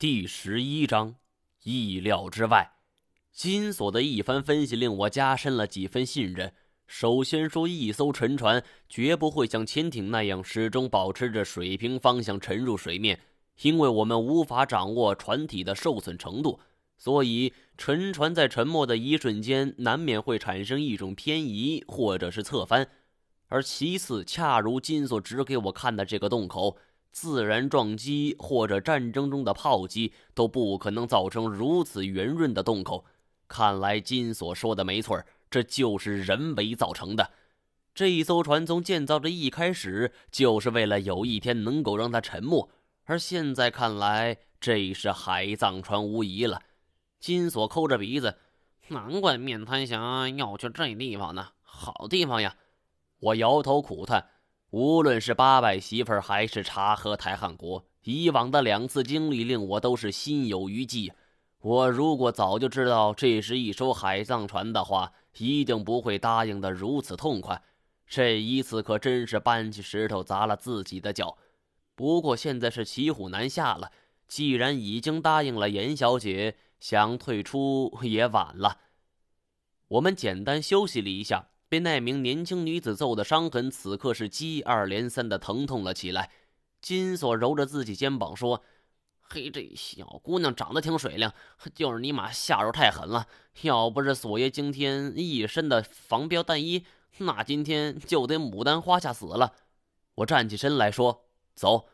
第十一章，意料之外。金锁的一番分析令我加深了几分信任。首先说，一艘沉船绝不会像潜艇那样始终保持着水平方向沉入水面，因为我们无法掌握船体的受损程度，所以沉船在沉没的一瞬间难免会产生一种偏移或者是侧翻。而其次，恰如金锁指给我看的这个洞口。自然撞击或者战争中的炮击都不可能造成如此圆润的洞口。看来金锁说的没错，这就是人为造成的。这一艘船从建造的一开始就是为了有一天能够让它沉没，而现在看来，这是海葬船无疑了。金锁抠着鼻子，难怪面瘫侠要去这地方呢，好地方呀！我摇头苦叹。无论是八百媳妇儿，还是察合台汗国，以往的两次经历令我都是心有余悸。我如果早就知道这是一艘海葬船的话，一定不会答应的如此痛快。这一次可真是搬起石头砸了自己的脚。不过现在是骑虎难下了，既然已经答应了严小姐，想退出也晚了。我们简单休息了一下。被那名年轻女子揍的伤痕，此刻是接二连三的疼痛了起来。金锁揉着自己肩膀说：“嘿，这小姑娘长得挺水灵，就是尼玛下手太狠了。要不是锁爷今天一身的防镖弹衣，那今天就得牡丹花下死了。”我站起身来说：“走，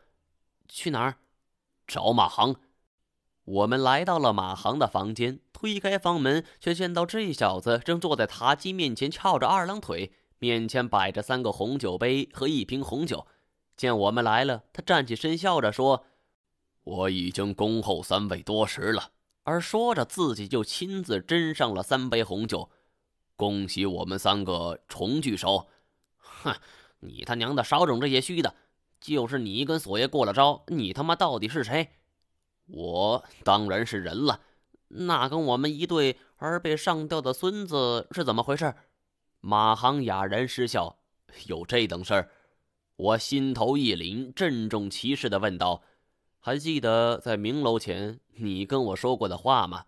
去哪儿？找马航。”我们来到了马航的房间。推开房门，却见到这小子正坐在茶几面前翘着二郎腿，面前摆着三个红酒杯和一瓶红酒。见我们来了，他站起身，笑着说：“我已经恭候三位多时了。”而说着，自己就亲自斟上了三杯红酒。恭喜我们三个重聚首！哼，你他娘的少整这些虚的！就是你跟索爷过了招，你他妈到底是谁？我当然是人了。那跟我们一对而被上吊的孙子是怎么回事？马航哑然失笑：“有这等事儿？”我心头一凛，郑重其事的问道：“还记得在明楼前你跟我说过的话吗？”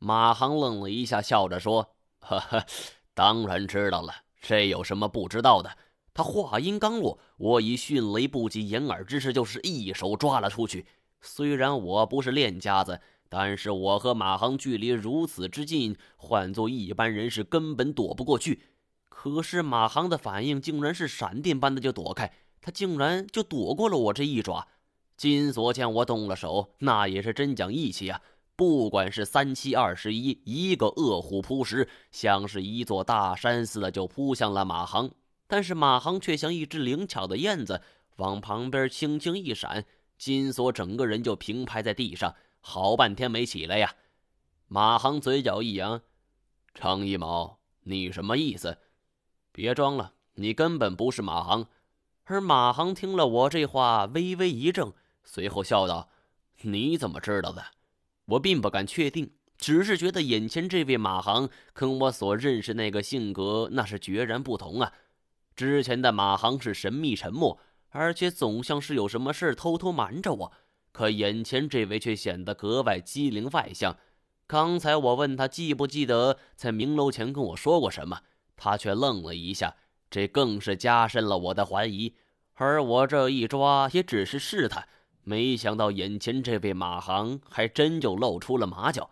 马航愣了一下，笑着说：“呵呵，当然知道了。这有什么不知道的？”他话音刚落，我以迅雷不及掩耳之势，就是一手抓了出去。虽然我不是练家子。但是我和马航距离如此之近，换做一般人是根本躲不过去。可是马航的反应竟然是闪电般的就躲开，他竟然就躲过了我这一爪。金锁见我动了手，那也是真讲义气啊！不管是三七二十一，一个饿虎扑食，像是一座大山似的就扑向了马航。但是马航却像一只灵巧的燕子，往旁边轻轻一闪，金锁整个人就平拍在地上。好半天没起来呀！马航嘴角一扬：“程一毛，你什么意思？别装了，你根本不是马航。”而马航听了我这话，微微一怔，随后笑道：“你怎么知道的？”我并不敢确定，只是觉得眼前这位马航跟我所认识那个性格那是决然不同啊！之前的马航是神秘沉默，而且总像是有什么事偷偷瞒着我。可眼前这位却显得格外机灵外向。刚才我问他记不记得在明楼前跟我说过什么，他却愣了一下，这更是加深了我的怀疑。而我这一抓也只是试探，没想到眼前这位马航还真就露出了马脚。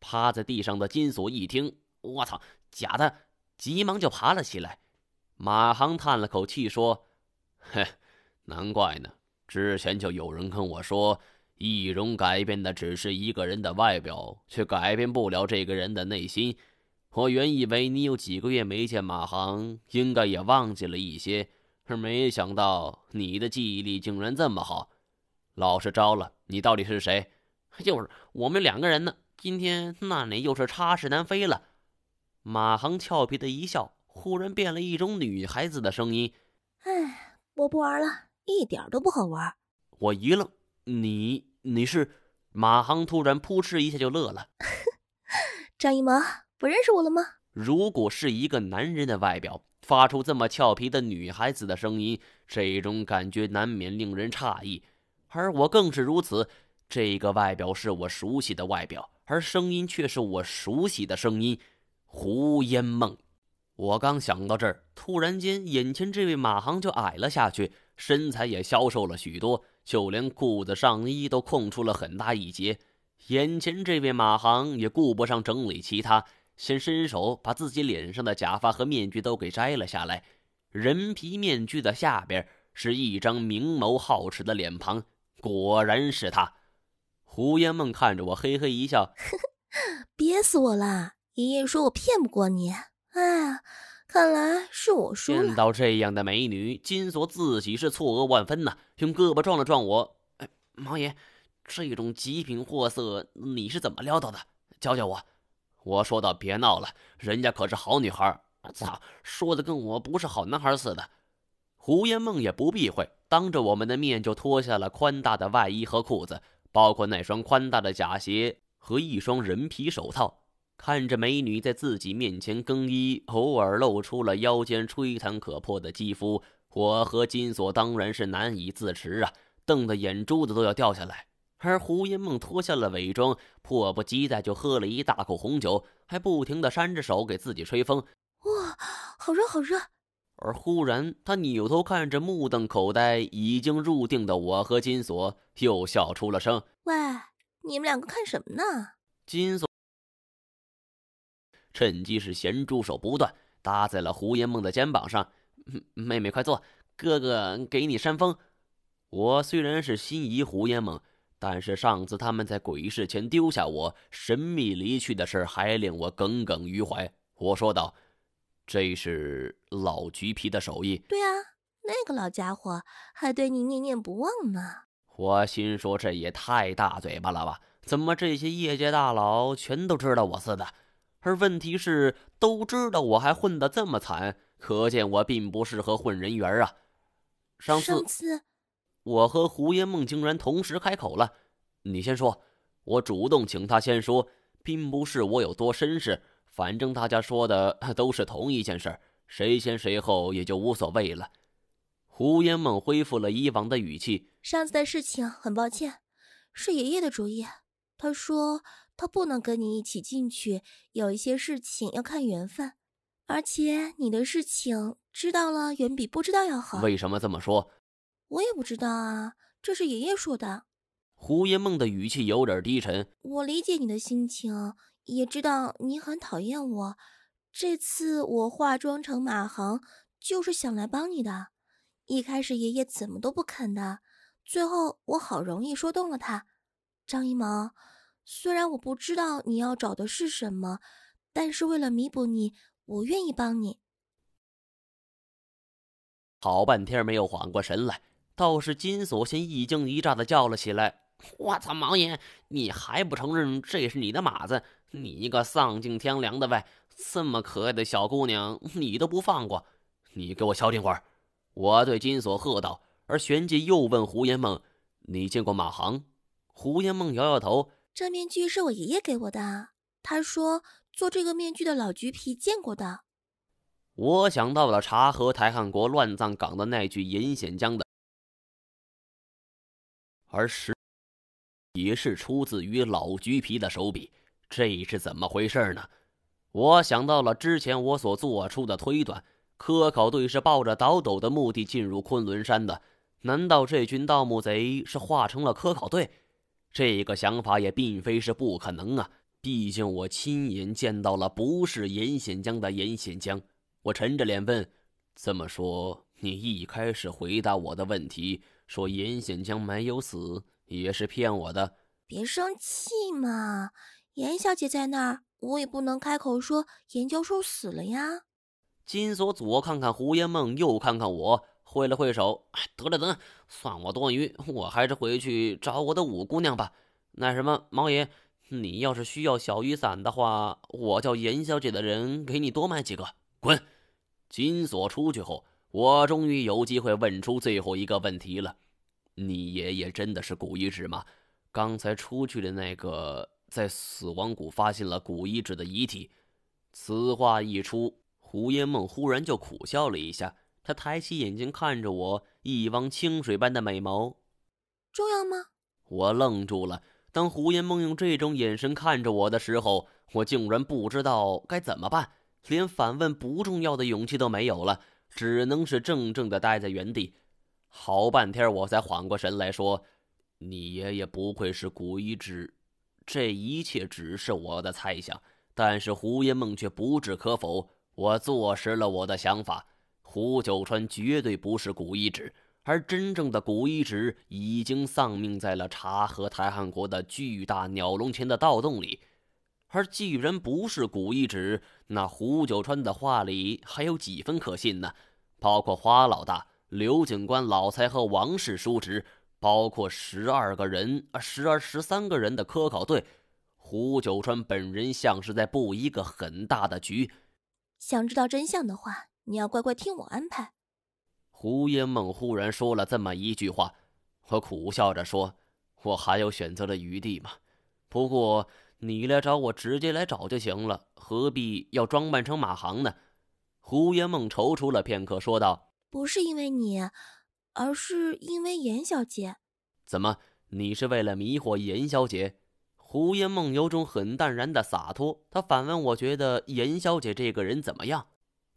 趴在地上的金锁一听，我操，假的！急忙就爬了起来。马航叹了口气说：“嘿，难怪呢。”之前就有人跟我说，易容改变的只是一个人的外表，却改变不了这个人的内心。我原以为你有几个月没见马航，应该也忘记了一些，而没想到你的记忆力竟然这么好。老实招了，你到底是谁？就是我们两个人呢。今天那你又是插翅难飞了。马航俏皮的一笑，忽然变了一种女孩子的声音：“哎，我不玩了。”一点都不好玩。我一愣，你你是马航？突然扑哧一下就乐了。张一萌，不认识我了吗？如果是一个男人的外表，发出这么俏皮的女孩子的声音，这种感觉难免令人诧异。而我更是如此。这个外表是我熟悉的外表，而声音却是我熟悉的声音。胡烟梦。我刚想到这儿，突然间，眼前这位马航就矮了下去，身材也消瘦了许多，就连裤子上衣都空出了很大一截。眼前这位马航也顾不上整理其他，先伸手把自己脸上的假发和面具都给摘了下来。人皮面具的下边是一张明眸皓齿的脸庞，果然是他。胡烟梦看着我，嘿嘿一笑：“憋死我了！爷爷说我骗不过你。”哎，看来是我输了。见到这样的美女，金锁自己是错愕万分呐，用胳膊撞了撞我。哎，毛爷，这种极品货色你是怎么撩到的？教教我。我说道：“别闹了，人家可是好女孩。”操，说的跟我不是好男孩似的。胡烟梦也不避讳，当着我们的面就脱下了宽大的外衣和裤子，包括那双宽大的假鞋和一双人皮手套。看着美女在自己面前更衣，偶尔露出了腰间吹弹可破的肌肤，我和金锁当然是难以自持啊，瞪得眼珠子都要掉下来。而胡因梦脱下了伪装，迫不及待就喝了一大口红酒，还不停的扇着手给自己吹风。哇，好热好热！而忽然，他扭头看着目瞪口呆、已经入定的我和金锁，又笑出了声：“喂，你们两个看什么呢？”金锁。趁机是咸猪手不断，搭在了胡烟梦的肩膀上。妹妹快坐，哥哥给你扇风。我虽然是心仪胡烟梦，但是上次他们在鬼市前丢下我，神秘离去的事还令我耿耿于怀。我说道：“这是老橘皮的手艺。”对啊，那个老家伙还对你念念不忘呢。我心说这也太大嘴巴了吧？怎么这些业界大佬全都知道我似的？而问题是，都知道我还混得这么惨，可见我并不适合混人缘啊。上次，我和胡烟梦竟然同时开口了。你先说，我主动请他先说，并不是我有多绅士，反正大家说的都是同一件事，谁先谁后也就无所谓了。胡烟梦恢复了以往的语气：上次的事情很抱歉，是爷爷的主意。他说。他不能跟你一起进去，有一些事情要看缘分，而且你的事情知道了远比不知道要好。为什么这么说？我也不知道啊，这是爷爷说的。胡烟梦的语气有点低沉。我理解你的心情，也知道你很讨厌我。这次我化妆成马航，就是想来帮你的。一开始爷爷怎么都不肯的，最后我好容易说动了他。张一毛。虽然我不知道你要找的是什么，但是为了弥补你，我愿意帮你。好半天没有缓过神来，倒是金锁先一惊一乍的叫了起来：“我操，毛爷，你还不承认这是你的马子？你一个丧尽天良的呗，这么可爱的小姑娘，你都不放过？你给我消停会儿！”我对金锁喝道。而旋即又问胡延梦：“你见过马航？”胡延梦摇摇头。这面具是我爷爷给我的，他说做这个面具的老橘皮见过的。我想到了查核台汉国乱葬岗的那具银显江的，而实也是出自于老橘皮的手笔，这是怎么回事呢？我想到了之前我所做出的推断，科考队是抱着倒斗的目的进入昆仑山的，难道这群盗墓贼是化成了科考队？这个想法也并非是不可能啊！毕竟我亲眼见到了不是严显江的严显江。我沉着脸问：“这么说，你一开始回答我的问题，说严显江没有死，也是骗我的？”别生气嘛，严小姐在那儿，我也不能开口说严教授死了呀。金锁左看看胡延梦，右看看我。挥了挥手，得了得了，算我多余，我还是回去找我的五姑娘吧。那什么，毛爷，你要是需要小雨伞的话，我叫严小姐的人给你多买几个。滚！金锁出去后，我终于有机会问出最后一个问题了：你爷爷真的是古遗址吗？刚才出去的那个在死亡谷发现了古遗址的遗体。此话一出，胡烟梦忽然就苦笑了一下。他抬起眼睛看着我，一汪清水般的美眸。重要吗？我愣住了。当胡言梦用这种眼神看着我的时候，我竟然不知道该怎么办，连反问不重要的勇气都没有了，只能是怔怔的待在原地。好半天，我才缓过神来说：“你爷爷不愧是古一之。”这一切只是我的猜想，但是胡言梦却不置可否。我坐实了我的想法：胡九川绝对不是古一指。而真正的古一指已经丧命在了茶和台汉国的巨大鸟笼前的盗洞里。而既然不是古一指，那胡九川的话里还有几分可信呢？包括花老大、刘警官、老财和王氏叔侄，包括十二个人、十二、十三个人的科考队，胡九川本人像是在布一个很大的局。想知道真相的话，你要乖乖听我安排。胡烟梦忽然说了这么一句话，我苦笑着说：“我还有选择的余地吗？不过你来找我，直接来找就行了，何必要装扮成马航呢？”胡烟梦踌躇了片刻，说道：“不是因为你，而是因为严小姐。怎么？你是为了迷惑严小姐？”胡烟梦有种很淡然的洒脱。他反问：“我觉得严小姐这个人怎么样？”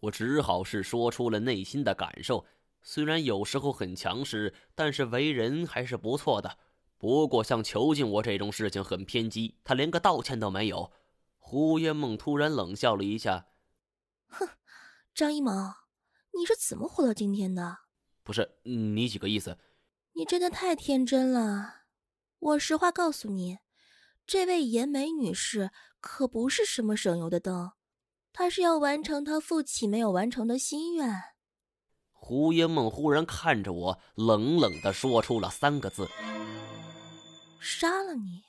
我只好是说出了内心的感受。虽然有时候很强势，但是为人还是不错的。不过像囚禁我这种事情很偏激，他连个道歉都没有。胡烟梦突然冷笑了一下：“哼，张一萌，你是怎么活到今天的？不是你几个意思？你真的太天真了。我实话告诉你，这位严美女士可不是什么省油的灯，她是要完成他父亲没有完成的心愿。”胡因梦忽然看着我，冷冷的说出了三个字：“杀了你。”